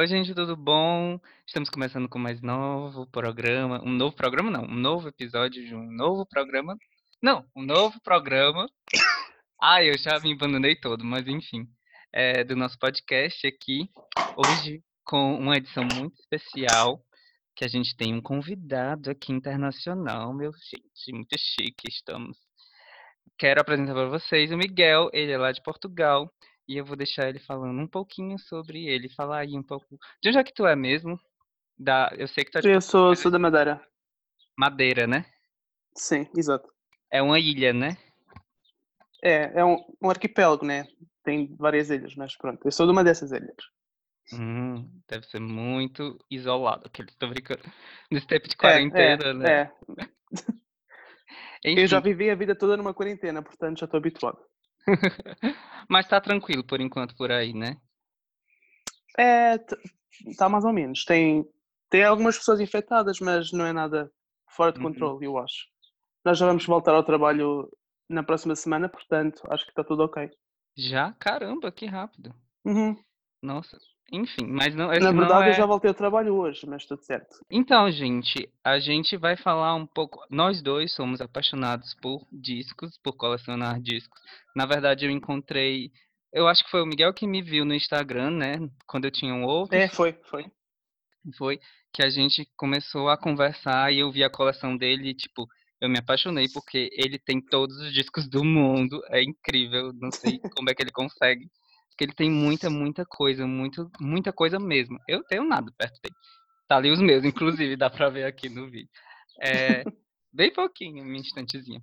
Oi, gente, tudo bom? Estamos começando com mais novo programa. Um novo programa, não, um novo episódio de um novo programa. Não, um novo programa. Ai, eu já me abandonei todo, mas enfim. É, do nosso podcast aqui. Hoje, com uma edição muito especial, que a gente tem um convidado aqui internacional, meu gente, muito chique estamos. Quero apresentar para vocês o Miguel, ele é lá de Portugal. E eu vou deixar ele falando um pouquinho sobre ele. Falar aí um pouco. De onde é que tu é mesmo? Da... Eu sei que tu é de Eu sou, Portugal, sou da Madeira. Madeira, né? Sim, exato. É uma ilha, né? É, é um, um arquipélago, né? Tem várias ilhas, mas pronto. Eu sou de uma dessas ilhas. Hum, deve ser muito isolado, aquele tô brincando. Nesse tempo de É, quarentena, é, né? é. Eu já vivi a vida toda numa quarentena, portanto já estou habituado. mas tá tranquilo por enquanto por aí, né? É, está mais ou menos. Tem, tem algumas pessoas infectadas, mas não é nada fora de Uhum. controle, eu acho. Nós já vamos voltar ao trabalho na próxima semana, portanto acho que está tudo ok. Já? Caramba, que rápido. Uhum. Nossa. Enfim, mas não, esse Na verdade, eu é. já voltei ao trabalho hoje, mas tudo certo. Então, gente, a gente vai falar um pouco. Nós dois somos apaixonados por discos, por colecionar discos. Na verdade, eu encontrei. Eu acho que foi o Miguel que me viu no Instagram, né? Quando eu tinha um outro, É, foi, foi. foi que a gente começou a conversar e eu vi a coleção dele e, tipo, eu me apaixonei porque ele tem todos os discos do mundo. É incrível, não sei como é que ele consegue. Porque ele tem muita, muita coisa, muito, muita coisa mesmo. Eu tenho nada perto dele. Tá ali os meus, inclusive, dá pra ver aqui no vídeo. É, bem pouquinho, um instantezinho.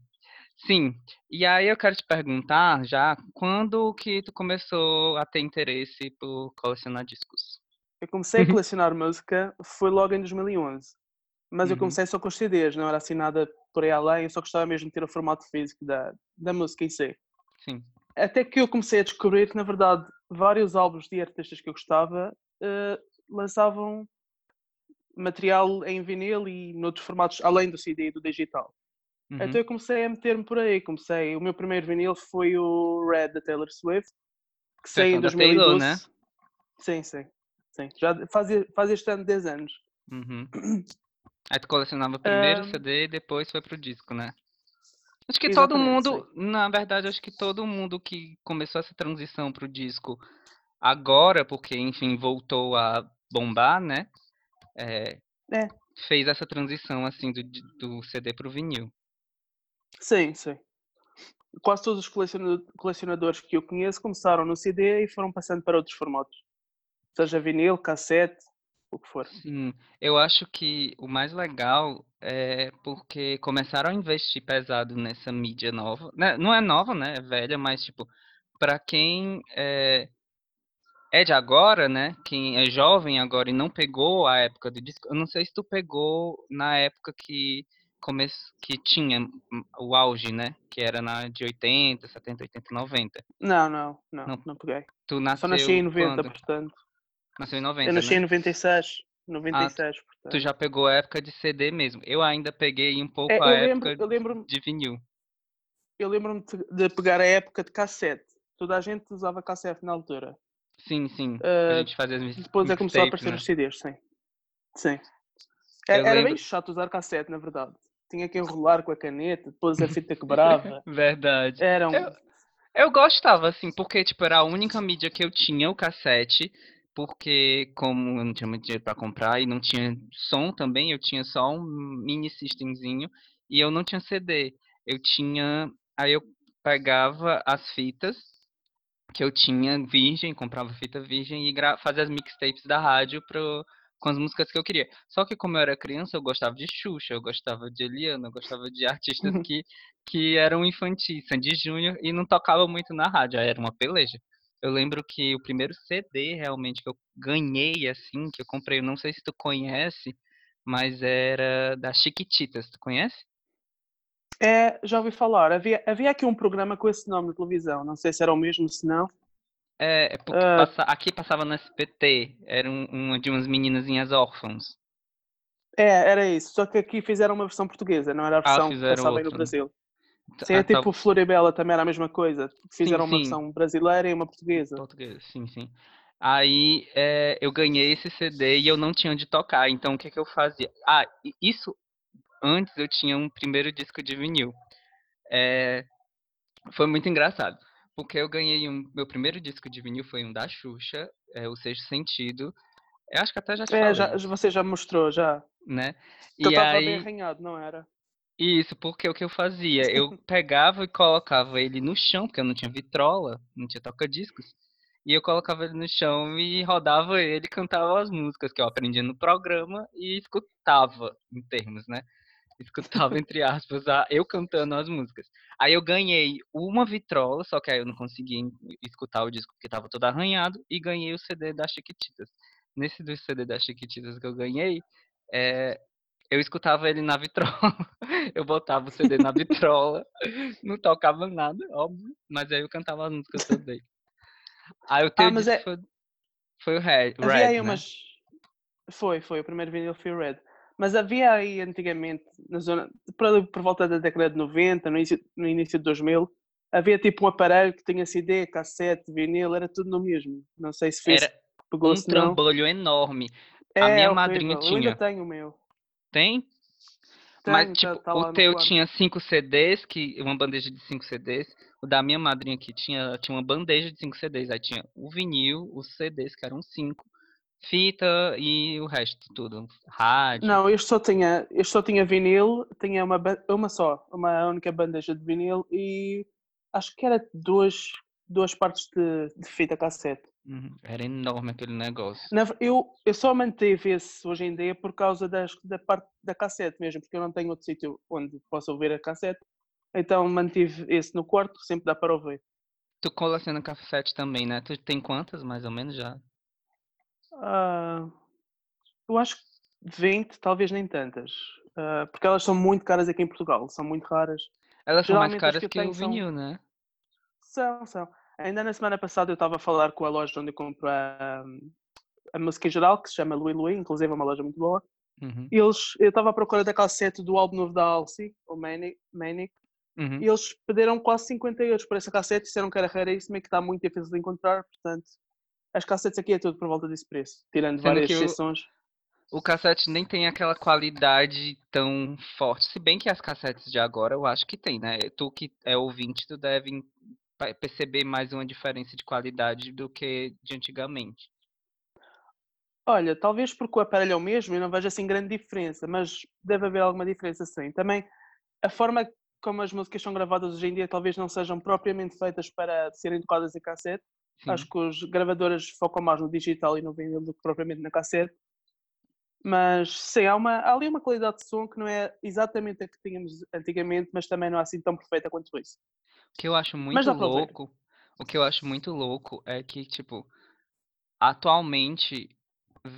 Sim, e aí eu quero te perguntar já, quando que tu começou a ter interesse por colecionar discos? Eu comecei a colecionar música foi logo em 2011. Mas eu Uhum. comecei só com os CDs, não era assim nada por aí além, eu só gostava mesmo de ter o formato físico da, da música em si. Sim. Até que eu comecei a descobrir que, na verdade, vários álbuns de artistas que eu gostava eh, lançavam material em vinil e noutros formatos além do CD e do digital. Uhum. Então eu comecei a meter-me por aí. Comecei, o meu primeiro vinil foi o Red da Taylor Swift, que é saiu em da Taylor, 2012. né? Sim, sim. sim. Já faz, faz este ano 10 anos. Uhum. Aí tu colecionava primeiro o Ahm, CD e depois foi pro disco, né? Acho que todo exatamente, mundo, sim. na verdade, acho que todo mundo que começou essa transição pro disco agora, porque, enfim, voltou a bombar, né? É, É, fez essa transição, assim, do, do CD pro vinil. sim, sim. Quase todos os coleciona- colecionadores que eu conheço começaram no CD e foram passando para outros formatos. Seja vinil, cassete, o que for. Sim, eu acho que o mais legal é porque começaram a investir pesado nessa mídia nova. né, Não é nova, né? É velha, mas, tipo, pra quem é, é de agora, né? Quem é jovem agora e não pegou a época do disco, eu não sei se tu pegou na época que come... que tinha o auge, né? Que era na de 80, 70, 80, 90. Não, não, não, Não, não peguei. tu Só nasci em nasceu 90, quando? portanto. Nasceu em Eu 90, nasci né? em 96, Ah, tu 96, tu portanto. já pegou a época de CD mesmo. Eu ainda peguei um pouco É, a eu lembro, época eu lembro-me, de vinil. eu lembro-me de pegar a época de cassete. Toda a gente usava cassete na altura. Sim, sim. A Ah, gente fazia as depois é começou a aparecer né? os CDs, sim. Sim. Eu É- Era bem lembro. chato usar cassete, na verdade. Tinha que enrolar com a caneta, depois a fita quebrava. Verdade. Era Eu, um. eu gostava, assim, porque, tipo, era a única mídia que eu tinha, o cassete, porque como eu não tinha muito dinheiro pra comprar e não tinha som também, eu tinha só um mini systemzinho e eu não tinha CD. Eu tinha, aí eu pegava as fitas que eu tinha virgem, comprava fita virgem e fazia as mixtapes da rádio pro, com as músicas que eu queria. Só que como eu era criança, eu gostava de Xuxa, eu gostava de Eliana, eu gostava de artistas que, que eram infantis, Sandy Júnior, e não tocava muito na rádio, aí era uma peleja. Eu lembro que o primeiro CD realmente que eu ganhei, assim, que eu comprei, eu não sei se tu conhece, mas era da Chiquititas, tu conhece? É, já ouvi falar. Havia, havia aqui um programa com esse nome na televisão. Não sei se era o mesmo, se não. É, é porque Ah, passa, aqui passava no SBT, era um, uma de umas meninazinhas órfãos. é, era isso. Só que aqui fizeram uma versão portuguesa, não era a Ah, versão que fizeram passava aí no outra. Brasil. Sim, é Ah, tal... tipo Floribela também era a mesma coisa. Sim, Fizeram uma sim, versão brasileira e uma portuguesa. português, sim, sim. Aí é, eu ganhei esse CD e eu não tinha onde tocar. Então o que, que eu fazia? Ah, isso antes eu tinha um primeiro disco de vinil. É, foi muito engraçado. Porque eu ganhei um. Meu primeiro disco de vinil foi um da Xuxa, é, O Sexto Sentido. Eu acho que até já te É, já, você já mostrou, já. Né? Que eu E estava bem aí. arranhado, não era? Isso, porque o que eu fazia? Eu pegava e colocava ele no chão, porque eu não tinha vitrola, não tinha toca-discos. E eu colocava ele no chão e rodava ele cantava as músicas que eu aprendia no programa e escutava, em termos, né? Escutava, entre aspas, a- eu cantando as músicas. Aí eu ganhei uma vitrola, só que aí eu não conseguia em- escutar o disco porque estava todo arranhado, e ganhei o CD da Chiquititas. Nesse do CD da Chiquititas que eu ganhei, é, eu escutava ele na vitrola. Eu botava o CD na vitrola, não tocava nada, óbvio, mas aí eu cantava as músicas todas dele. Aí o teu Ah, mas é. foi, foi o Red, Havia aí né? umas. Foi, foi. O primeiro vinil foi o Red. Mas havia aí antigamente, na zona. Por, por volta da década de 90, no início, no início de 2000, havia tipo um aparelho que tinha CD, cassete, vinil, era tudo no mesmo. Não sei se fez, Era pegou um trambolho enorme. A É minha horrível. madrinha Eu ainda tinha. tenho o meu. Tem? Tenho, Mas, tá, tipo, tá o teu quarto. tinha cinco CDs, que, uma bandeja de cinco CDs. O da minha madrinha aqui tinha, tinha uma bandeja de cinco CDs. Aí tinha o vinil, os CDs, que eram cinco, fita e o resto, tudo. Rádio. Não, este só tinha, este só tinha vinil, tinha uma, uma só, uma única bandeja de vinil e acho que era duas, duas partes de, de fita cassete. Uhum, Era enorme aquele negócio. Na eu, eu só mantive esse hoje em dia por causa das, da parte da cassete mesmo, porque eu não tenho outro sítio onde possa ouvir a cassete. Então mantive esse no quarto, sempre dá para ouvir. Tu coleciona cassete também, né? Tu tem quantas, mais ou menos, já? Ah, eu acho que 20, talvez nem tantas, Ah, porque elas são muito caras aqui em Portugal, são muito raras. Elas são mais caras que que o tenho são- vinil, né? São, são. Ainda na semana passada eu estava a falar com a loja onde eu compro a, a música em geral, que se chama Louis Louis, inclusive é uma loja muito boa. Uhum, E eles, eu estava à procura da cassete do álbum novo da Alcy, o Manic, Manic, uhum. e eles pediram quase 50 euros por essa cassete, disseram que era raríssima e que está muito difícil de encontrar, portanto, as cassetes aqui é tudo por volta desse preço, tirando Sendo várias que o- exceções. O cassete nem tem aquela qualidade tão forte. Se bem que as cassetes de agora eu acho que tem, né? Tu que é ouvinte, tu deve perceber mais uma diferença de qualidade do que de antigamente. Olha, talvez porque o aparelho é o mesmo, eu não vejo assim grande diferença, mas deve haver alguma diferença sim. Também a forma como as músicas são gravadas hoje em dia talvez não sejam propriamente feitas para serem tocadas em cassete. Sim. Acho que os gravadores focam mais no digital e no vinil do que propriamente na cassete. Mas sim, há, uma, há ali uma qualidade de som que não é exatamente a que tínhamos antigamente, mas também não é assim tão perfeita quanto isso. O que eu acho muito dá ouvir. louco, o que eu acho muito louco é que, tipo, atualmente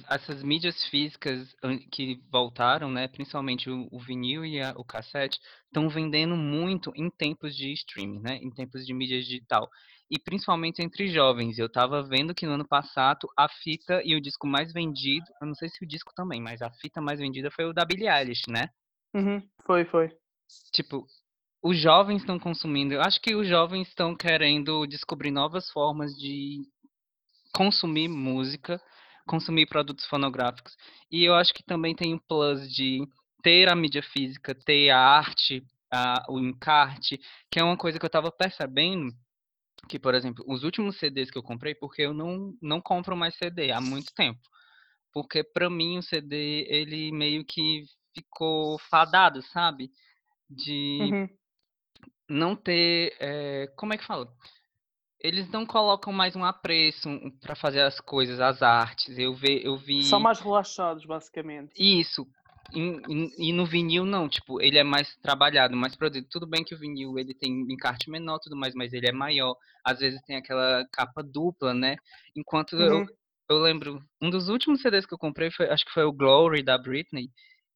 essas mídias físicas an- que voltaram, né, principalmente o, o vinil e a- o cassete, estão vendendo muito em tempos de streaming, né, em tempos de mídia digital. E principalmente entre jovens. Eu tava vendo que no ano passado a fita e o disco mais vendido, eu não sei se o disco também, mas a fita mais vendida foi o da Billie Eilish, né? Uhum, foi, foi. Tipo, os jovens estão consumindo. Eu acho que os jovens estão querendo descobrir novas formas de consumir música, consumir produtos fonográficos. E eu acho que também tem um plus de ter a mídia física, ter a arte, a- o encarte, que é uma coisa que eu estava percebendo que, por exemplo, os últimos CDs que eu comprei, porque eu não, não compro mais CD há muito tempo. Porque para mim o CD, ele meio que ficou fadado, sabe? De Uhum. Não ter. eh, como é que fala? Eles não colocam mais um apreço para fazer as coisas, as artes. Eu, ve, eu vi. São mais relaxados, basicamente. Isso. E, e- no vinil não, tipo, ele é mais trabalhado, mais produzido. Tudo bem que o vinil ele tem um encarte menor, tudo mais, mas ele é maior. Às vezes tem aquela capa dupla, né? Enquanto eu, Uhum. eu lembro, um dos últimos CDs que eu comprei foi, acho que foi o Glory da Britney,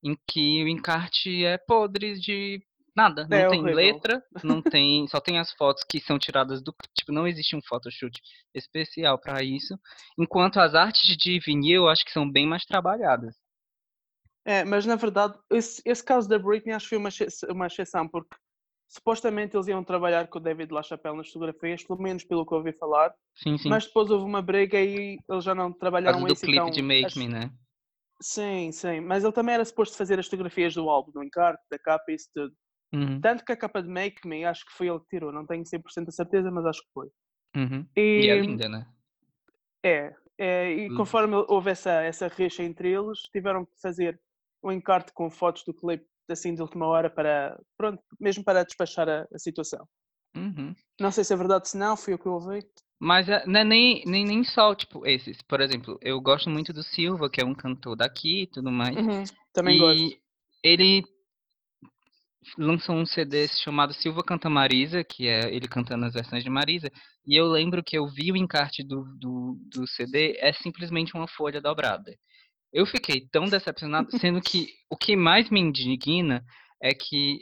em que o encarte é podre de nada, não É tem horrível. letra, não tem, só tem as fotos que são tiradas do, tipo, não existe um photoshoot especial para isso. Enquanto as artes de vinil, eu acho que são bem mais trabalhadas. É, mas na verdade, esse, esse caso da Britney acho que foi uma, uma exceção, porque supostamente eles iam trabalhar com o David LaChapelle nas fotografias, pelo menos pelo que eu ouvi falar, Sim, sim. mas depois houve uma briga e eles já não trabalharam causa do clipe então de Make as- Me, né? Sim, sim, mas ele também era suposto fazer as fotografias do álbum, do encarte, da capa e isso tudo. Uhum, Tanto que a capa de Make Me, acho que foi ele que tirou, não tenho 100% a certeza, mas acho que foi. uhum. E é E linda, né? é, é, e Hum. conforme houve essa, essa rixa entre eles, tiveram que fazer um encarte com fotos do clipe assim de última hora para, pronto, mesmo para despachar a, a situação. Uhum. Não sei se é verdade, se não, foi o que eu ouvi. Mas é, não é nem, nem, nem só, tipo, esses. Por exemplo, eu gosto muito do Silva, que é um cantor daqui e tudo mais. Uhum, também e gosto. ele lançou um CD chamado Silva Canta Marisa, que é ele cantando as versões de Marisa. E eu lembro que eu vi o encarte do, do, do CD, é simplesmente uma folha dobrada. Eu fiquei tão decepcionado, sendo que o que mais me indigna é que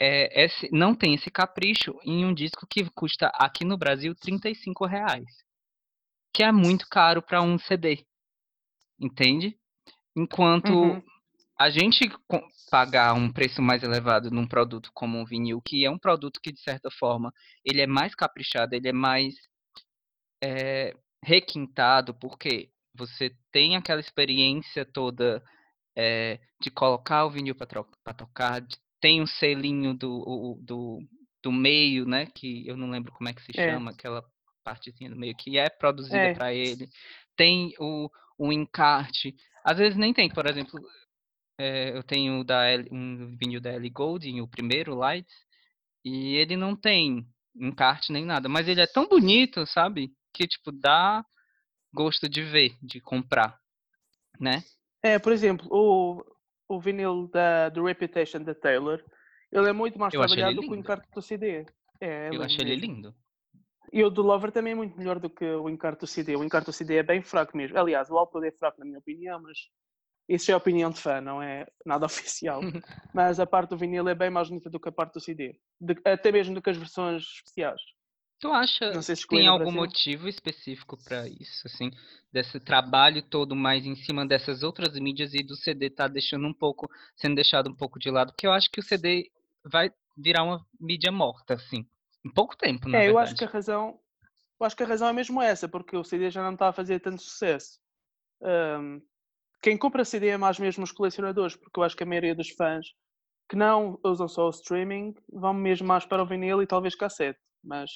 é, esse, não tem esse capricho em um disco que custa aqui no Brasil 35 reais. Que é muito caro para um CD. Entende? Enquanto Uhum, a gente pagar um preço mais elevado num produto como um vinil, que é um produto que, de certa forma, ele é mais caprichado, ele é mais é, requintado, porque você tem aquela experiência toda é, de colocar o vinil para tocar, de- tem um selinho do, o- do, do meio, né? Que eu não lembro como é que se É. chama, aquela partezinha do meio, que é produzida É. para ele. Tem o, o encarte. Às vezes nem tem, por exemplo, é, eu tenho da L- um vinil da Ellie Goulding, o primeiro, Lights, e ele não tem encarte nem nada, mas ele é tão bonito, sabe? Que, tipo, dá gosto de ver, de comprar, né? É, por exemplo, o, o vinil da, do Reputation da Taylor, ele é muito mais Eu trabalhado do que o encarte do CD. É, é Eu lindo achei ele lindo. E o do Lover também é muito melhor do que o encarte do CD. O encarte do CD é bem fraco mesmo. Aliás, o álbum é fraco na minha opinião, mas isso é opinião de fã, não é nada oficial. mas a parte do vinil é bem mais bonita do que a parte do CD. De- até mesmo do que as versões especiais. Tu acha que tem algum motivo específico para isso, assim, desse trabalho todo mais em cima dessas outras mídias e do CD tá deixando um pouco, sendo deixado um pouco de lado? Porque eu acho que o CD vai virar uma mídia morta, assim, em pouco tempo, na é, eu verdade. acho que a razão, eu acho que a razão é mesmo essa, porque o CD já não está a fazer tanto sucesso. Ahm, quem compra CD é mais mesmo os colecionadores, porque eu acho que a maioria dos fãs que não usam só o streaming vão mesmo mais para o vinil e talvez cassete, mas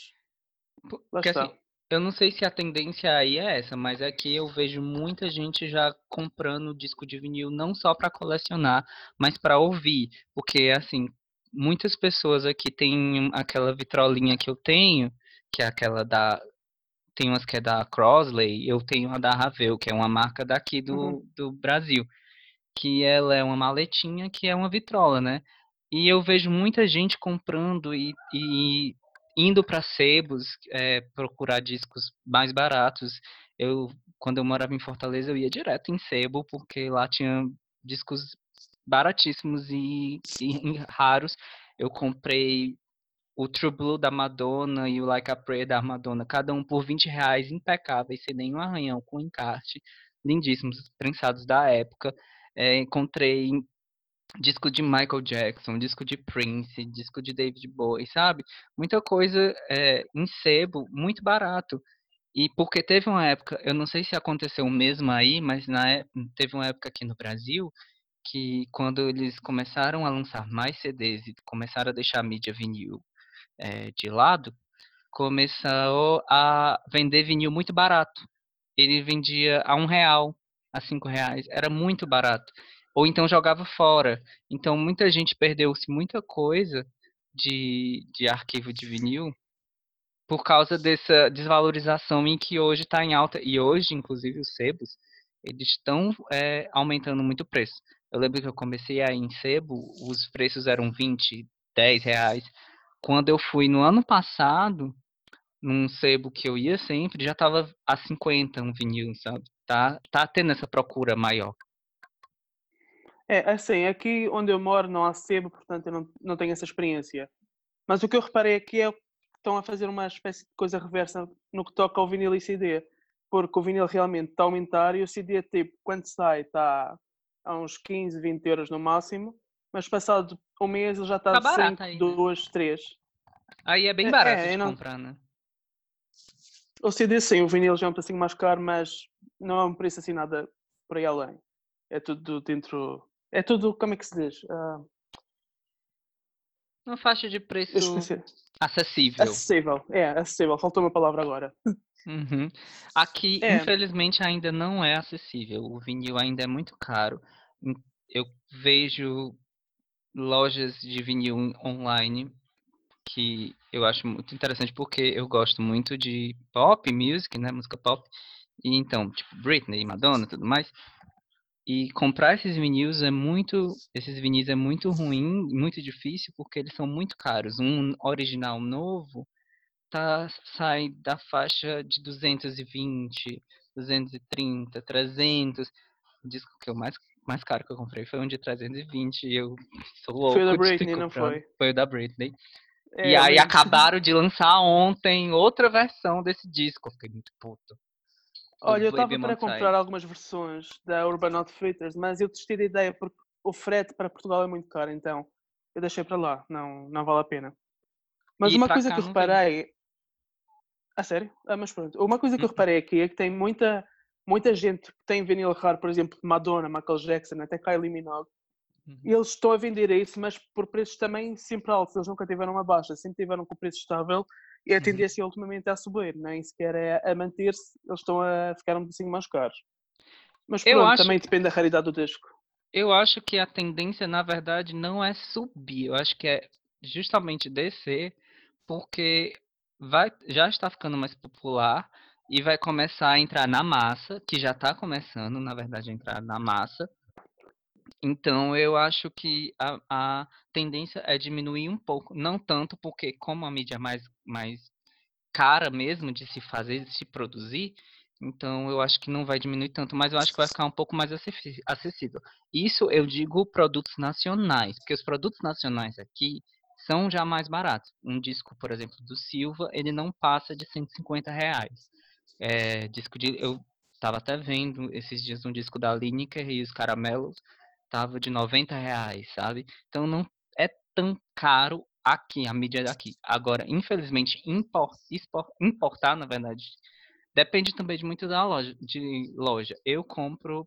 lá Porque está. assim, eu não sei se a tendência aí é essa, mas é que eu vejo muita gente já comprando disco de vinil não só para colecionar, mas para ouvir, porque assim, muitas pessoas aqui têm aquela vitrolinha que eu tenho, que é aquela da tem umas que é da Crosley, eu tenho a da Ravel, que é uma marca daqui do, Uhum. do Brasil, que ela é uma maletinha que é uma vitrola, né? E eu vejo muita gente comprando e, e indo para sebos é, procurar discos mais baratos. Eu, quando eu morava em Fortaleza, eu ia direto em sebo, porque lá tinha discos baratíssimos e, e raros. Eu comprei o True Blue da Madonna e o Like a Prayer da Madonna, cada um por 20 reais, impecáveis, sem nenhum arranhão, com encarte, lindíssimos, prensados da época. É, encontrei disco de Michael Jackson, disco de Prince, disco de David Bowie, sabe? Muita coisa é, em sebo, muito barato. E porque teve uma época, eu não sei se aconteceu o mesmo aí, mas na, é- teve uma época aqui no Brasil que quando eles começaram a lançar mais CDs e começaram a deixar a mídia vinil é, de lado, começou a vender vinil muito barato. Ele vendia a um real, a cinco reais, era muito barato. Ou então jogava fora. Então muita gente perdeu-se muita coisa de, de arquivo de vinil por causa dessa desvalorização em que hoje está em alta. E hoje, inclusive, os sebos, eles estão é, aumentando muito o preço. Eu lembro que eu comecei a em sebo, os preços eram 20, 10 reais. Quando eu fui no ano passado, num sebo que eu ia sempre, já estava a 50 um vinil, sabe? Tá, tá tendo essa procura maior. É, assim, aqui onde eu moro não há sebo, portanto eu não, não tenho essa experiência. Mas o que eu reparei aqui é que estão a fazer uma espécie de coisa reversa no que toca ao vinil e CD. Porque o vinil realmente está a aumentar e o CD, tipo, quando sai, está a uns 15, 20 euros no máximo. mas passado um mês ele já está Tá de barato 5, aí, né? 2, 3. Aí é bem É, barato é, não- comprar, né? O CD sim, o vinil já é um precinho mais caro, mas não é um preço assim nada por aí além. É tudo dentro. É tudo, como é que se diz? Ah, Uma faixa de preço acessível. Acessível. É, acessível. Faltou uma palavra agora. Uhum. Aqui, É. infelizmente, ainda não é acessível. O vinil ainda é muito caro. Eu vejo lojas de vinil on- online que eu acho muito interessante porque eu gosto muito de pop music, né, música pop. E então, tipo Britney, Madonna, tudo mais. E comprar esses vinis é muito, esses vinis é muito ruim, muito difícil porque eles são muito caros. Um original novo tá sai da faixa de 220, 230, 300. O disco que eu mais mais caro que eu comprei foi um de 320 e eu sou louco Foi o da Britney, não foi? Foi o da Britney. É, e aí acabaram de lançar ontem outra versão desse disco. Eu fiquei muito puto. Olha, eu estava para comprar algumas versões da Urban Outfitters, mas eu desisti da ideia porque o frete para Portugal é muito caro, então eu deixei para lá, não, não vale a pena. Mas E uma coisa que eu reparei. A sério? Ah, mas pronto. Uma coisa que eu Uhum. reparei aqui é que tem muita, muita gente que tem vinil raro, por exemplo, Madonna, Michael Jackson, até Kylie Minogue, Uhum. eles estão a vender isso, mas por preços também sempre altos. Eles nunca tiveram uma baixa, sempre tiveram com preço estável e a Uhum. tendência ultimamente é a subir, nem sequer é a manter-se, eles estão a ficar um bocadinho mais caros. Mas pronto, acho também depende da raridade do disco. Eu acho que a tendência, na verdade, não é subir. Eu acho que é justamente descer, porque vai, já está ficando mais popular e vai começar a entrar na massa, que já está começando, na verdade, a entrar na massa. Então, eu acho que a, a tendência é diminuir um pouco. Não tanto porque, como a mídia é mais, mais cara mesmo de se fazer, de se produzir, então eu acho que não vai diminuir tanto, mas eu acho que vai ficar um pouco mais acessível. Isso eu digo produtos nacionais, porque os produtos nacionais aqui são já mais baratos. Um disco, por exemplo, do Silva, ele não passa de 150 reais. É, disco de, eu estava até vendo esses dias um disco da Lineker e os Caramelos, tava de 90 reais, sabe? Então não é tão caro aqui, a mídia daqui. Agora, infelizmente, impor, expor- importar, na verdade, depende também de muito da loja, de loja. Eu compro,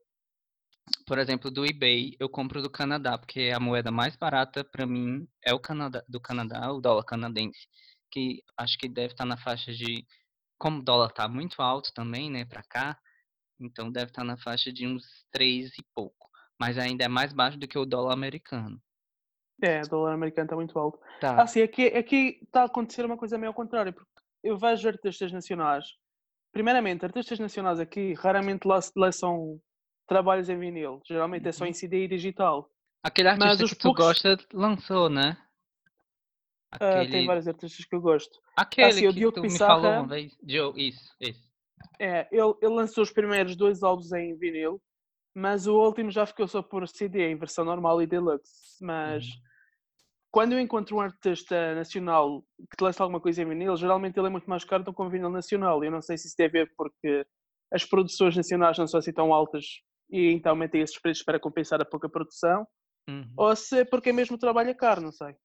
por exemplo, do eBay, eu compro do Canadá, porque a moeda mais barata para mim é o Canadá, do Canadá, o dólar canadense, que acho que deve estar na faixa de, como o dólar tá muito alto também, né, para cá, então deve estar na faixa de uns 3 e pouco, mas ainda é mais baixo do que o dólar americano. É, o dólar americano está muito alto. Tá. Ah, sim, aqui, aqui está a acontecer uma coisa meio ao contrário, porque eu vejo artistas nacionais. Primeiramente, artistas nacionais aqui raramente lá lançam trabalhos em vinil. Geralmente é só em CD e digital. Aquele artista Mas que tu poucos- gosta lançou, né? Ah, Aquele, tem vários artistas que eu gosto. aquele sim, o que Diogo tu me Pissarra- falou uma vez. Diogo, isso, isso. É, ele, ele lançou os primeiros dois álbuns em vinil, mas o último já ficou só por CD, em versão normal e deluxe. Mas Uhum. quando eu encontro um artista nacional que lança alguma coisa em vinil, geralmente ele é muito mais caro do que um vinil nacional. Eu não sei se isso tem a ver porque as produções nacionais não são assim tão altas e então metem esses preços para compensar a pouca produção, Uhum. ou se é porque é mesmo trabalho é caro, não sei.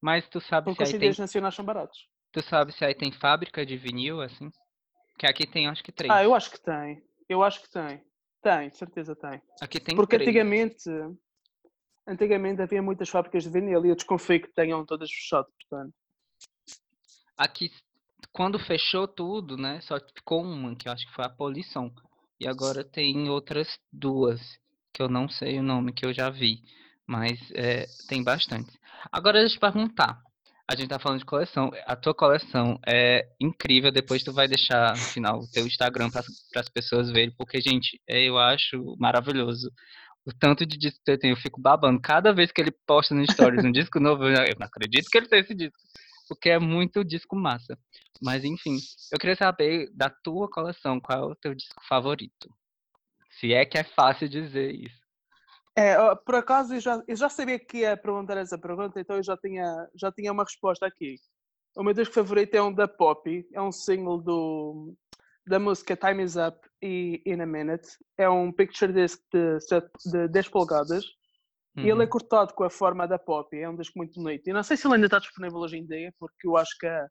Mas tu sabe Porque se aí tem, nacionais são baratos. tu sabe se aí tem fábrica de vinil, assim? Que aqui tem, acho que três. Ah, eu acho que tem. Eu acho que tem. Tem, certeza tem. Aqui tem Porque três. antigamente, antigamente havia muitas fábricas de vinil e eu desconfio que tenham todas fechado, portanto. Aqui, quando fechou tudo, né? Só ficou uma, que eu acho que foi a Polição. E agora tem outras duas, que eu não sei o nome, que eu já vi. Mas é, tem bastante. Agora deixa eu te perguntar. A gente tá falando de coleção. A tua coleção é incrível. Depois tu vai deixar no final o teu Instagram para as pessoas verem. Porque, gente, é, eu acho maravilhoso. O tanto de disco que eu tenho, eu fico babando. Cada vez que ele posta no Stories um disco novo, eu não acredito que ele tem esse disco. Porque é muito disco massa. Mas enfim, eu queria saber da tua coleção, qual é o teu disco favorito? Se é que é fácil dizer isso. É, por acaso eu já, eu já sabia que ia perguntar essa pergunta, então eu já tinha, já tinha uma resposta aqui. O meu disco favorito é um da Poppy, é um single do, da música Time Is Up e In a Minute. É um picture disc de, de 10 polegadas E ele é Uhum. cortado com a forma da Poppy, é um disco muito bonito. E não sei se ele ainda está disponível hoje em dia, porque eu acho que a,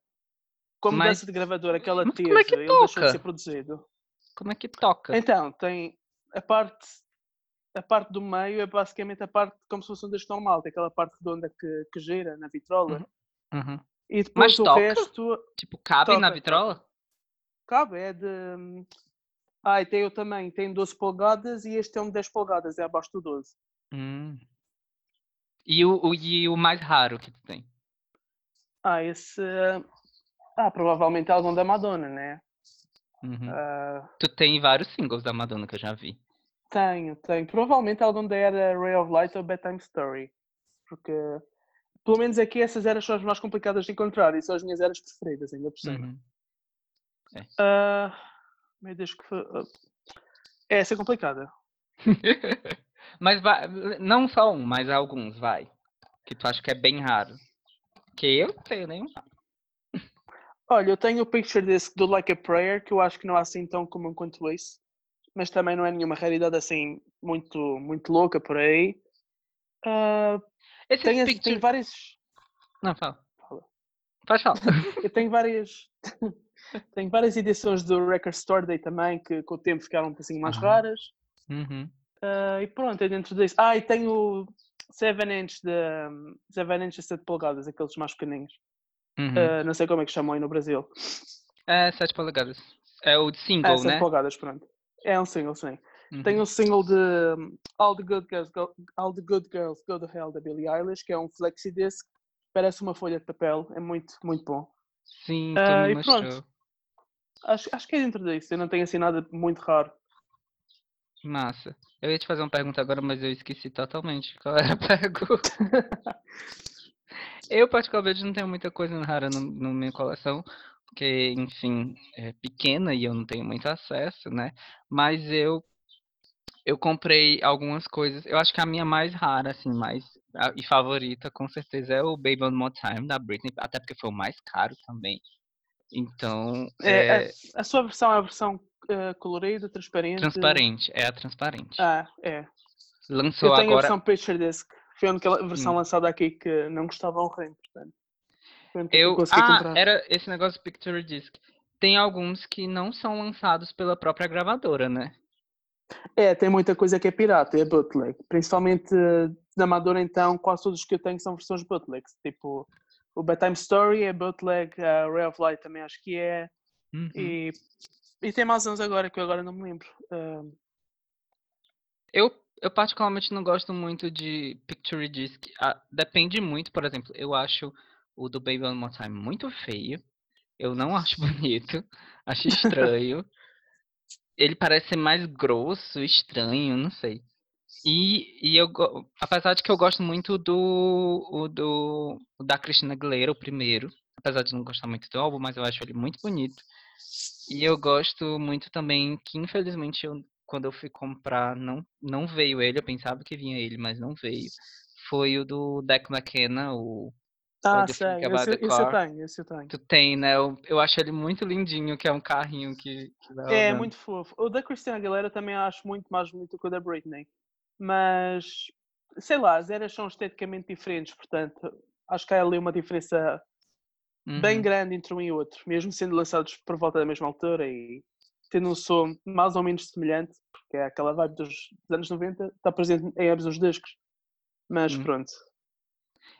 com a mudança de gravadora que ela teve, é que ele deixou de ser produzido. Como é que toca? Então, tem a parte, a parte do meio é basicamente a parte como se fosse um disco normal, tem aquela parte redonda que, que gira na vitrola. Uhum. Uhum. E depois o toca? resto Tipo, cabe na Toca, vitrola? cabe, é de. Ah, e tem o também, tem 12 polegadas e este é um de 10 polegadas, é abaixo do 12. Hum. E o, o, e o mais raro que tu tem? Ah, esse. Ah, provavelmente é algum da Madonna, né? Uhum. Ah, Tu tem vários singles da Madonna que eu já vi. Tenho, tenho. Provavelmente algum da era Ray of Light ou Bedtime Story. Porque, pelo menos aqui, essas eras são as mais complicadas de encontrar e são as minhas eras preferidas, ainda por cima. Uhum. Ah, meu Deus, que ah, É, essa é complicada. mas vai, não só um, mas alguns, vai. Que tu acha que é bem raro. Que eu não tenho nenhum. Olha, eu tenho o picture disc do Like a Prayer, que eu acho que não é assim tão comum quanto esse, mas também não é nenhuma raridade assim muito, muito louca por aí. Tenho, picture- tenho várias. Não, fala. Fala. Pode falar. Eu tenho várias. tenho várias edições do Record Store Day também, que com o tempo ficaram um pouquinho mais Ah. raras. Uhum. Ah, e pronto, é dentro disso. Ah, e tenho 7 inch de 7 inch de 7 polegadas, aqueles mais pequeninhos. Uhum. Ah, não sei como é que chamam aí no Brasil. É, 7 polegadas. É o de single, 7 né? polegadas, pronto. É um single, sim. Uhum. Tem um single de um, All the Good Girls Go, All the Good Girls Go to Hell da Billie Eilish, que é um flexi disc, parece uma folha de papel, é muito, muito bom. Sim, Ah, me e mostrou. pronto. Acho, acho que é dentro disso, eu não tenho assim nada muito raro. Massa. Eu ia te fazer uma pergunta agora, mas eu esqueci totalmente qual era a pergunta. Eu, particularmente, não tenho muita coisa rara no, na minha coleção, porque, enfim, é pequena e eu não tenho muito acesso, né? Mas eu eu comprei algumas coisas. Eu acho que a minha mais rara, assim, mais a- e favorita, com certeza, é o Baby One More Time da Britney, até porque foi o mais caro também. Então, É, é, a, a sua versão é a versão eh, colorida, transparente? transparente, é a transparente. Ah, é. Lançou eu tenho agora. a versão Picture Disc, foi a única versão Hum. lançada aqui que não gostava horrendo, Eu, consegui ah, comprar. era esse negócio Picture Disc. Tem alguns que não são lançados pela própria gravadora, né? É, tem muita coisa que é pirata, é bootleg. Principalmente eh, na Amadora, então, quase todos os que eu tenho são versões bootlegs. Tipo, o Bedtime Story é bootleg, a Ray of Light também acho que é. Uhum. E, e tem mais uns agora que eu agora não me lembro. Ah, Eu, eu particularmente não gosto muito de Picture Disc. Ah, depende muito, por exemplo, eu acho o do Baby One More Time muito feio. Eu não acho bonito. Acho estranho. Ele parece ser mais grosso, estranho, não sei. E, e eu, apesar de que eu gosto muito do, o do o da Christina Aguilera, o primeiro. Apesar de não gostar muito do álbum, mas eu acho ele muito bonito. E eu gosto muito também que, infelizmente, eu, quando eu fui comprar, não, não veio ele. Eu pensava que vinha ele, mas não veio. Foi o do Deck McKenna, o ah, sei, about esse, esse eu tenho, esse eu tenho. Tu tem, né? Eu, eu acho ele muito lindinho, que é um carrinho que, que É, muito fofo. O da Christina Aguilera também acho muito mais bonito que o da Britney. Mas, sei lá, as eras são esteticamente diferentes, portanto, acho que há ali uma diferença bem Uhum. grande entre um e outro, mesmo sendo lançados por volta da mesma altura e tendo um som mais ou menos semelhante, porque é aquela vibe dos, dos anos 90, está presente em ambos os discos. Mas Hum. pronto.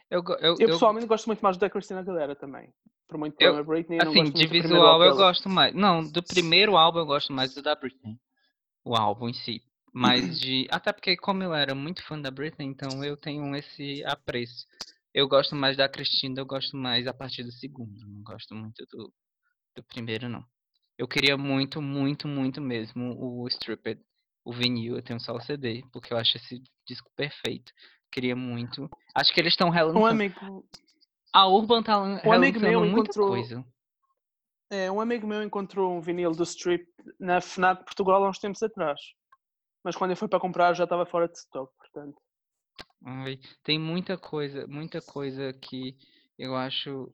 Eu, eu, Eu eu- pessoalmente gosto muito mais da Christina Aguilera também. Por muito Eu- pela Britney, eu não assim, gosto de visual eu gosto mais. Não, do primeiro álbum eu gosto mais do da Britney. O álbum em si. Mas de. Até porque, como eu era muito fã da Britney, então eu tenho esse apreço. Eu gosto mais da Cristina, eu gosto mais a partir do segundo. Não gosto muito do, do primeiro, não. Eu queria muito, muito, muito mesmo o Stripped, o vinil. Eu tenho só o CD, porque eu acho esse disco perfeito. Queria muito. Acho que eles estão Um relançando. amigo, A Urban tá Um amigo meu muita encontrou- coisa. é, um amigo meu encontrou um vinil do Strip na FNAC Portugal há uns tempos atrás. Mas quando eu fui para comprar já estava fora de stock, portanto. Ai, tem muita coisa, muita coisa que eu acho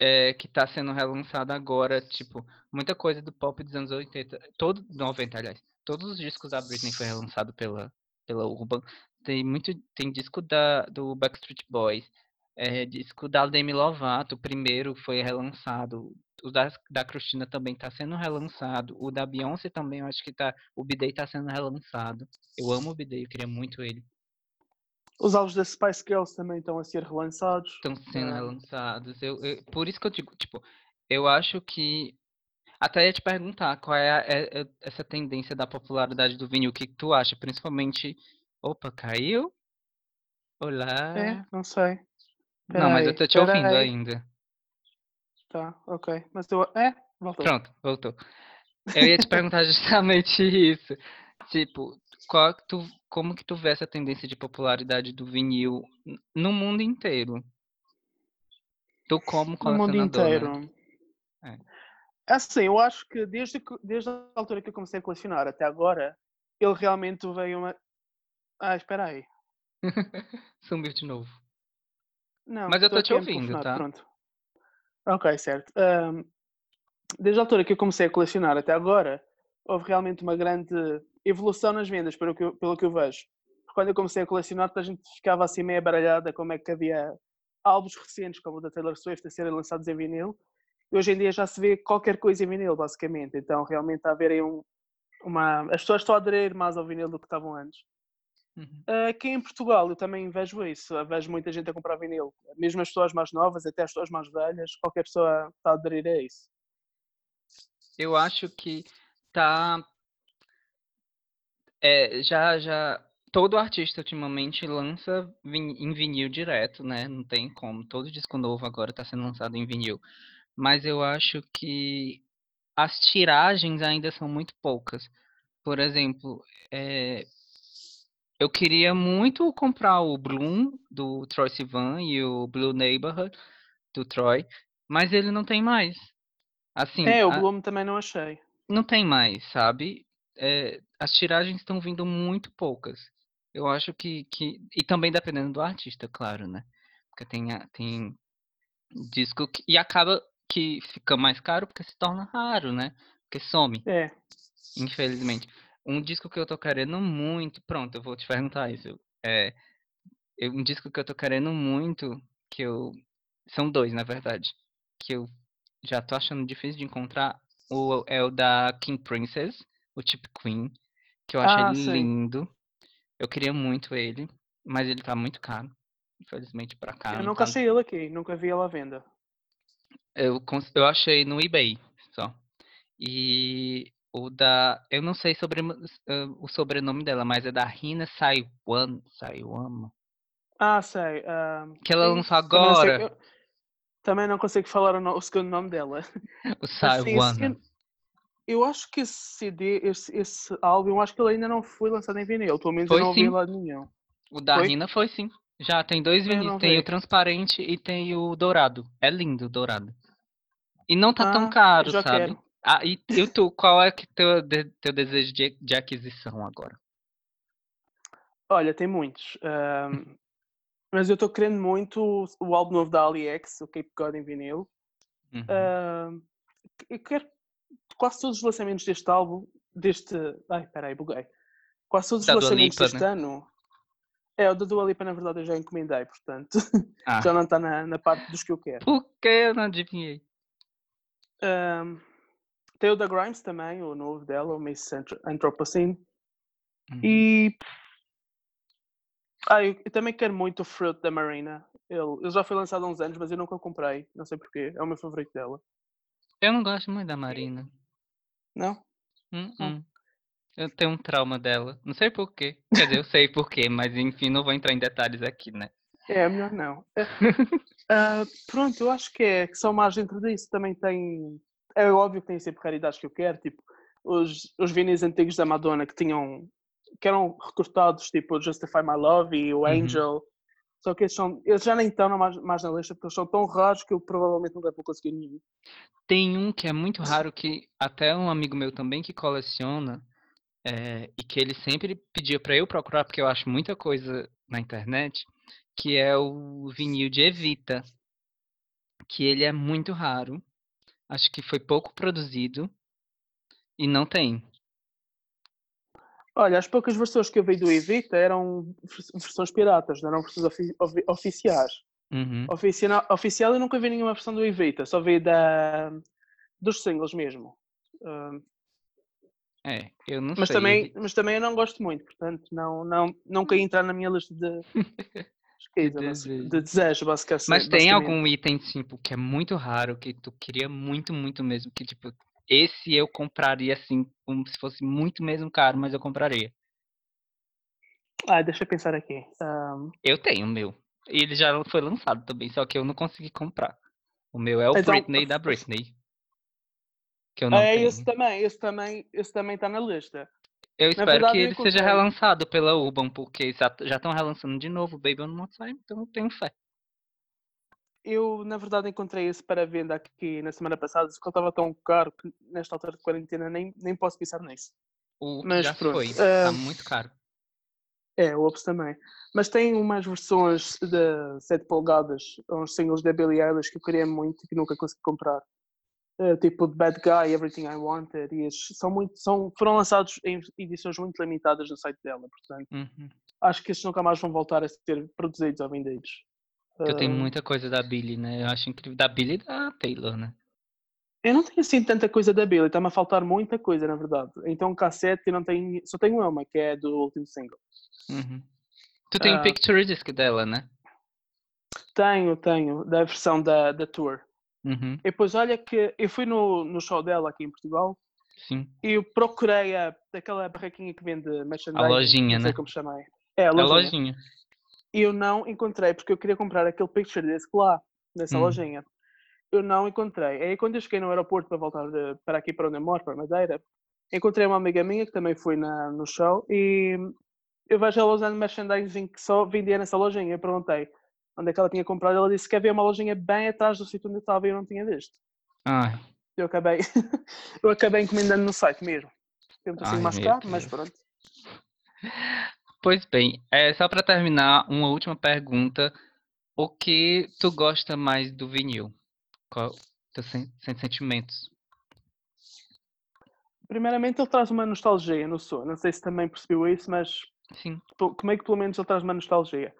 é, que tá sendo relançada agora, tipo, muita coisa do pop dos anos 80, todo 90, aliás, todos os discos da Britney foi relançado pela pela Urban. Tem muito, tem disco da, do Backstreet Boys, é, disco da Demi Lovato, o primeiro foi relançado, o da, da Cristina também está sendo relançado, o da Beyoncé também, eu acho que tá, o Bidei está sendo relançado. Eu amo o Bidei, eu queria muito ele. Os álbuns da Spice Girls também estão a ser relançados. Estão sendo Ah. relançados. Eu, eu- por isso que eu digo, tipo, eu acho que. Até ia te perguntar qual é, a- é- é essa tendência da popularidade do vinil, o que tu acha? Principalmente. Opa, caiu? Olá. É, não sei. Não, mas eu tô te ouvindo peraí. ainda. Tá, ok. Mas eu. É, voltou. Pronto, voltou. Eu ia te perguntar justamente isso. Tipo, qual que tu, como que tu vê essa tendência de popularidade do vinil n- no mundo inteiro? Tu como No mundo né? inteiro. É. Assim, eu acho que desde, que desde a altura que eu comecei a colecionar até agora, ele realmente veio uma. Ah, espera aí. Sumiu de novo. Não, Mas eu estou te ouvindo, tá? Pronto. Ok, certo. Ahm, desde a altura que eu comecei a colecionar até agora, houve realmente uma grande evolução nas vendas, pelo que eu, pelo que eu vejo. Quando eu comecei a colecionar, a gente ficava assim meio baralhada como é que havia álbuns recentes, como o da Taylor Swift, a serem lançados em vinil. E hoje em dia já se vê qualquer coisa em vinil, basicamente. Então, realmente, está a haver aí um, uma... As pessoas estão a aderir mais ao vinil do que estavam antes. Uhum. Aqui em Portugal eu também vejo isso, eu vejo muita gente a comprar vinil, mesmo as pessoas mais novas, até as pessoas mais velhas, qualquer pessoa está a aderir a isso. Eu acho que tá. É, já, já. Todo artista ultimamente lança vin- em vinil direto, né? Não tem como. Todo disco novo agora tá sendo lançado em vinil. Mas eu acho que as tiragens ainda são muito poucas. Por exemplo, é, eu queria muito comprar o Bloom do Troy Sivan e o Blue Neighborhood do Troy, mas ele não tem mais. Assim, é, o a- Bloom também não achei. não tem mais, sabe? É, as tiragens estão vindo muito poucas. Eu acho que, que. E também dependendo do artista, claro, né? Porque tem, tem disco que. E acaba que fica mais caro porque se torna raro, né? Porque some, É, infelizmente. Um disco que eu tô querendo muito. Pronto, eu vou te perguntar isso. É, eu- um disco que eu tô querendo muito, que eu. São dois, na verdade. Que eu já tô achando difícil de encontrar. O, é o da King Princess, o Tip Queen, que eu acho Ah, sim. lindo. Eu queria muito ele, mas ele tá muito caro. Infelizmente pra cá. eu nunca tá- achei ele aqui, nunca vi ele à venda. Eu, eu achei no eBay só. E o da. Eu não sei sobre, o sobrenome dela, mas é da Rina Saiwan. Saiwama. Ah, sei. ah, Que ela lançou também não agora. eu também não consigo falar o, no- o segundo nome dela. O Assim, esse- Saiwana. eu, eu acho que esse CD, esse, esse álbum, eu acho que ele ainda não foi lançado em vinil, pelo menos Foi eu não sim. em lado nenhum. O da Foi? Rina foi sim. Já tem dois vinis. Tem vi. o transparente e tem o dourado. É lindo o dourado. E não tá tão Ah, caro, já sabe? quero. Ah, e, e tu, qual é que teu, de- teu desejo de, de aquisição agora? Olha, tem muitos. ahm, mas eu estou querendo muito o, álbum novo da AliEx, o Cape God em vinil. Uhum. Ahm, eu quero quase todos os lançamentos deste álbum, deste. Ai, peraí, buguei. Quase todos os Da lançamentos Lipa, deste né? ano. É, o da Dua Lipa, na verdade, eu já encomendei, portanto, Ah, já não está na, na parte dos que eu quero. por que eu não adivinhei? Ahm, tem o da Grimes também, o novo dela, o Miss Anthropocene. Uhum. E. Ah, eu, eu também quero muito o Fruit da Marina. Ele, ele já foi lançado há uns anos, mas eu nunca o comprei. Não sei porquê. É o meu favorito dela. Eu não gosto muito da Marina. Não? Hum, Hum. Eu tenho um trauma dela. Não sei por quê. Quer dizer, eu sei por quê, mas enfim, não vou entrar em detalhes aqui, né? É, melhor não. É, ah, pronto, eu acho que é que só mais dentro disso também tem. É óbvio que tem sempre raridades que eu quero, tipo os, os vinis antigos da Madonna que tinham. que eram recortados, tipo o Justify My Love e o Uhum. Angel. Só que eles, são, eles já nem estão mais, mais na lista porque eles são tão raros que eu provavelmente nunca vou conseguir nenhum. Tem um que é muito raro que até um amigo meu também que coleciona é, e que ele sempre pedia pra eu procurar porque eu acho muita coisa na internet, que é o vinil de Evita, que ele é muito raro. Acho que foi pouco produzido e não tem. Olha, as poucas versões que eu vi do Evita eram versões piratas, não eram versões ofi oficiais. Uhum. Oficial, oficial eu nunca vi nenhuma versão do Evita, só vi da, dos singles mesmo. Uh, é, eu não mas sei. Também, mas também eu não gosto muito, portanto, não, não, não quer entrar na minha lista de, de, desejo. de desejo, basicamente. Mas tem algum item, tipo, que é muito raro, que tu queria muito, muito mesmo, que, tipo, esse eu compraria, assim, como se fosse muito mesmo caro, mas eu compraria. Ah, deixa eu pensar aqui. Um... Eu tenho o meu. Ele já foi lançado também, só que eu não consegui comprar. O meu é o então, Britney da Britney. Que eu não é, tenho. esse também, esse também, esse também tá na lista. Eu espero verdade, que ele seja relançado pela Urban, porque já estão relançando de novo o Baby on One Time, então eu tenho fé. Eu, na verdade, encontrei esse para venda aqui na semana passada, só que ele estava tão caro que nesta altura de quarentena nem, nem posso pensar nisso. O Mas, já pronto, foi, está uh, muito caro. É, o Ops também. Mas tem umas versões de 7 polegadas, uns singles da Billie Eilish que eu queria muito e que nunca consegui comprar. Uh, tipo The Bad Guy, Everything I Wanted, e esses são muito, são, foram lançados em edições muito limitadas no site dela, portanto uhum. acho que esses nunca mais vão voltar a ser produzidos ou vendidos. Eu tenho muita coisa da Billie, né? Eu acho incrível. Da Billie e da Taylor, né? Eu não tenho assim tanta coisa da Billie, está-me a faltar muita coisa, na verdade. Então, cassete eu não tenho, só tenho uma, que é do último single. Uhum. Tu tem uh, Picture Disc dela, né? Tenho, tenho, da versão da, da tour. Uhum. E depois, olha que eu fui no, no show dela aqui em Portugal. Sim. E eu procurei a, daquela barraquinha que vende merchandising. A lojinha, não sei né? como chamei. É, a lojinha. A lojinha. E eu não encontrei, porque eu queria comprar aquele picture disc lá, nessa hum. lojinha. Eu não encontrei. Aí quando eu cheguei no aeroporto para voltar de, para aqui para onde eu moro, para Madeira, encontrei uma amiga minha que também foi na, no show e eu vejo ela usando merchandising que só vendia nessa lojinha. Eu perguntei onde é que ela tinha comprado. Ela disse que havia uma lojinha bem atrás do sítio onde eu estava e eu não tinha visto. Ai. Eu acabei, eu acabei encomendando no site mesmo. Consigo mais caro, mas pronto. Pois bem, é, só para terminar, uma última pergunta. O que tu gosta mais do vinil? Qual teus sentimentos? Primeiramente, ele traz uma nostalgia no som. Não sei se também percebeu isso, mas Sim. como é que pelo menos ele traz uma nostalgia.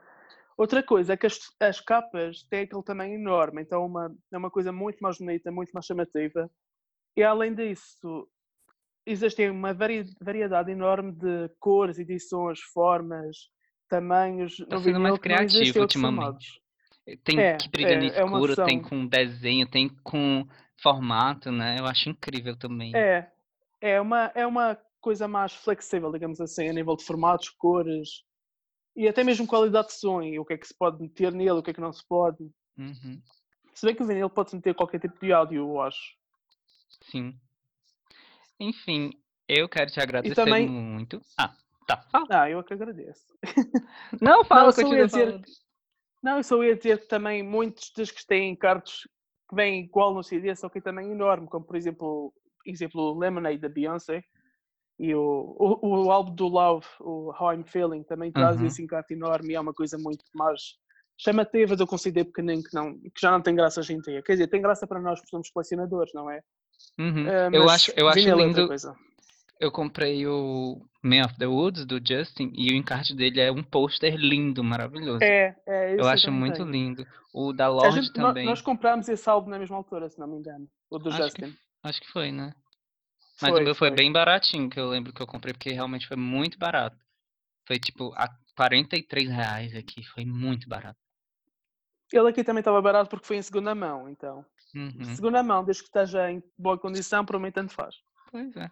Outra coisa é que as, as capas têm aquele tamanho enorme, então uma, é uma coisa muito mais bonita, muito mais chamativa. E além disso, existe uma variedade enorme de cores, edições, formas, tamanhos. Está sendo mais criativo ultimamente. Tem é, que brilha é, no é escuro, é tem com desenho, tem com formato, né? Eu acho incrível também. É, é uma, é uma coisa mais flexível, digamos assim, a nível de formatos, cores e até mesmo qualidade de som e o que é que se pode meter nele, o que é que não se pode. Uhum. Se bem que o vinil pode meter qualquer tipo de áudio, eu acho. Sim. Enfim, eu quero te agradecer também... muito. Ah, tá. Fala. Ah, eu que agradeço. Não, fala, não, eu dizer... Não, eu só ia dizer que também muitos dos que têm cartos que vêm igual no CD são que também enorme, como por exemplo exemplo, Lemonade da Beyoncé e o, o, o, álbum do Love, o How I'm Feeling, também traz uhum. esse encarte enorme e é uma coisa muito mais chamativa do que um CD pequenino que, não, que já não tem graça hoje em dia. Quer dizer, tem graça para nós porque somos colecionadores, não é? Uhum. Uh, eu acho, eu acho lindo. Eu comprei o Man of the Woods do Justin e o encarte dele é um pôster lindo, maravilhoso. É, é Eu acho muito tem. lindo. O da Lorde gente, também. Nós, nós compramos esse álbum na mesma altura, se não me engano. O do acho Justin. Que... Acho que foi, né? Mas foi, o meu foi, foi, bem baratinho, que eu lembro que eu comprei, porque realmente foi muito barato. Foi tipo a 43 reais aqui, foi muito barato. Ele aqui também estava barato porque foi em segunda mão, então. Uhum. Segunda mão, desde que esteja em boa condição, para mim tanto faz. Pois é.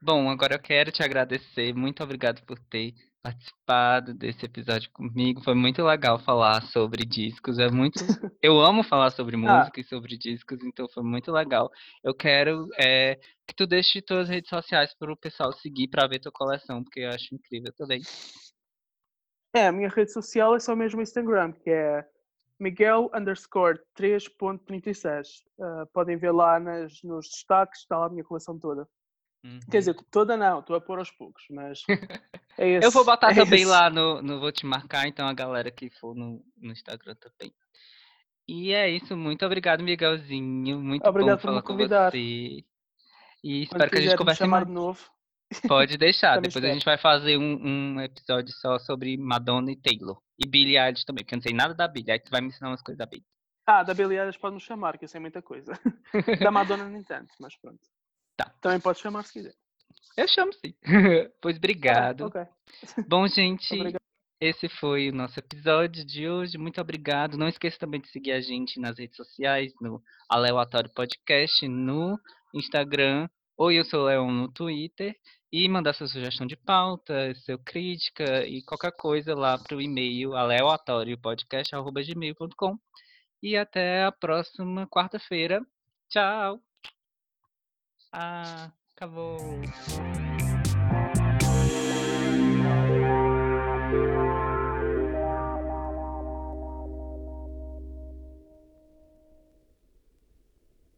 Bom, agora eu quero te agradecer. Muito obrigado por ter participado desse episódio comigo. Foi muito legal falar sobre discos. É muito, eu amo falar sobre ah. música ah. e sobre discos, então foi muito legal. Eu quero é, que tu deixe tuas redes sociais para o pessoal seguir para ver tua coleção, porque eu acho incrível também. É, a minha rede social é só mesmo o Instagram, que é Miguel underscore 3.36. Uh, podem ver lá nas, nos destaques, está lá a minha coleção toda. Uhum. Quer dizer, toda não, estou a pôr aos poucos, mas é esse, Eu vou botar é também lá no, no Vou Te Marcar, então a galera que for no, no Instagram também. E é isso, muito obrigado, Miguelzinho. Muito obrigado bom falar com convidar. você. E espero que a gente converse chamar mais. de novo. Pode deixar. Depois a espero. gente vai fazer um, um episódio só sobre Madonna e Taylor. E Billie Eilish também, porque eu não sei nada da Billie. Aí tu vai me ensinar umas coisas da Billie. Ah, da Billie Eilish pode nos chamar, que eu sei muita coisa. da Madonna nem tanto, mas pronto. Tá. Também pode chamar se quiser. Eu chamo sim. pois obrigado. ok. Bom, gente, Obrigado. esse foi o nosso episódio de hoje. Muito obrigado. Não esqueça também de seguir a gente nas redes sociais, no Aleatório Podcast, no Instagram, ou eu sou o Leon no Twitter, e mandar sua sugestão de pauta, sua crítica e qualquer coisa lá para o e-mail aleatóriopodcast.gmail.com. E até a próxima quarta-feira. Tchau! Ah, acabou!